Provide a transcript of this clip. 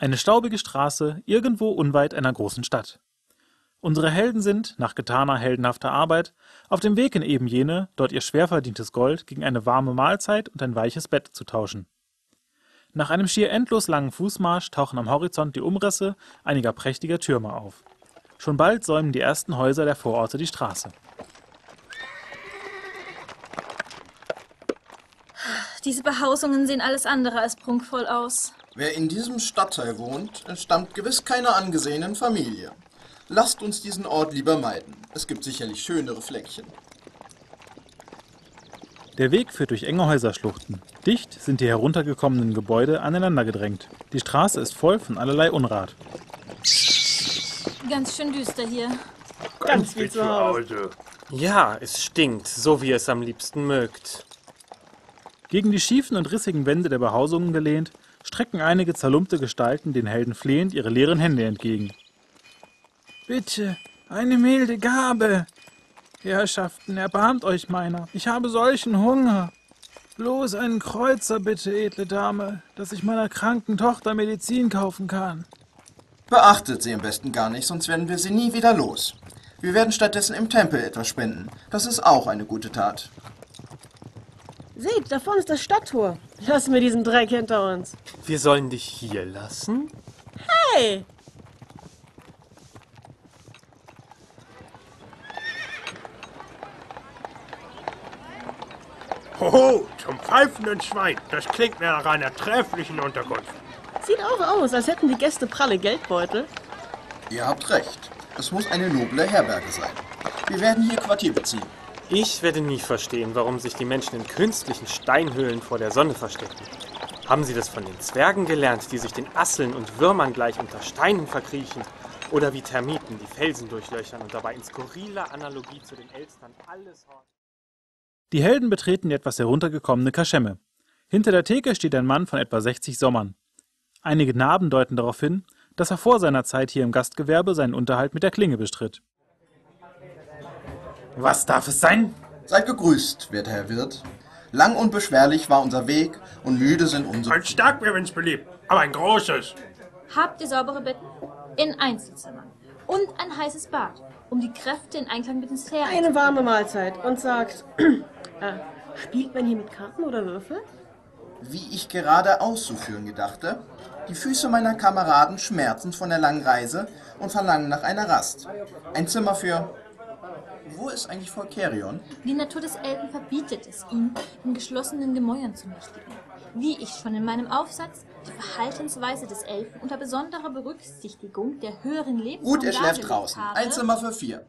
Eine staubige Straße irgendwo unweit einer großen Stadt. Unsere Helden sind, nach getaner heldenhafter Arbeit, auf dem Weg in eben jene, dort ihr schwer verdientes Gold gegen eine warme Mahlzeit und ein weiches Bett zu tauschen. Nach einem schier endlos langen Fußmarsch tauchen am Horizont die Umrisse einiger prächtiger Türme auf. Schon bald säumen die ersten Häuser der Vororte die Straße. Diese Behausungen sehen alles andere als prunkvoll aus. Wer in diesem Stadtteil wohnt, entstammt gewiss keiner angesehenen Familie. Lasst uns diesen Ort lieber meiden. Es gibt sicherlich schönere Fleckchen. Der Weg führt durch enge Häuserschluchten. Dicht sind die heruntergekommenen Gebäude aneinander gedrängt. Die Straße ist voll von allerlei Unrat. Ganz schön düster hier. Ganz wie zu Hause. Ja, es stinkt, so wie ihr es am liebsten mögt. Gegen die schiefen und rissigen Wände der Behausungen gelehnt, strecken einige zerlumpte Gestalten den Helden flehend ihre leeren Hände entgegen. Bitte, eine milde Gabe. Herrschaften, erbarmt euch meiner. Ich habe solchen Hunger. Bloß einen Kreuzer, bitte, edle Dame, dass ich meiner kranken Tochter Medizin kaufen kann. Beachtet sie am besten gar nicht, sonst werden wir sie nie wieder los. Wir werden stattdessen im Tempel etwas spenden. Das ist auch eine gute Tat. Seht, da vorne ist das Stadttor. Lassen wir diesen Dreck hinter uns. Wir sollen dich hier lassen? Hey! Hoho, zum pfeifenden Schwein. Das klingt mir nach einer trefflichen Unterkunft. Sieht auch aus, als hätten die Gäste pralle Geldbeutel. Ihr habt recht. Es muss eine noble Herberge sein. Wir werden hier Quartier beziehen. Ich werde nie verstehen, warum sich die Menschen in künstlichen Steinhöhlen vor der Sonne verstecken. Haben sie das von den Zwergen gelernt, die sich den Asseln und Würmern gleich unter Steinen verkriechen? Oder wie Termiten die Felsen durchlöchern und dabei in skurriler Analogie zu den Elstern alles horchen? Die Helden betreten die etwas heruntergekommene Kaschemme. Hinter der Theke steht ein Mann von etwa 60 Sommern. Einige Narben deuten darauf hin, dass er vor seiner Zeit hier im Gastgewerbe seinen Unterhalt mit der Klinge bestritt. Was darf es sein? Seid gegrüßt, werter Herr Wirt. Lang und beschwerlich war unser Weg und müde sind unsere. Ein Starkbier, wenn's beliebt, aber ein großes. Habt ihr saubere Betten? In Einzelzimmern. Und ein heißes Bad, um die Kräfte in Einklang mit den Sphären Eine warme Mahlzeit und sagt, äh, spielt man hier mit Karten oder Würfel? Wie ich gerade auszuführen gedachte, die Füße meiner Kameraden schmerzen von der langen Reise und verlangen nach einer Rast. Ein Zimmer für. Wo ist eigentlich Volkerion? Die Natur des Elben verbietet es ihm, in geschlossenen Gemäuern zu nächtigen. Wie ich schon in meinem Aufsatz die Verhaltensweise des Elfen unter besonderer Berücksichtigung der höheren Gut, ihr Lebensgrundlage schläft draußen. Ein Zimmer für vier.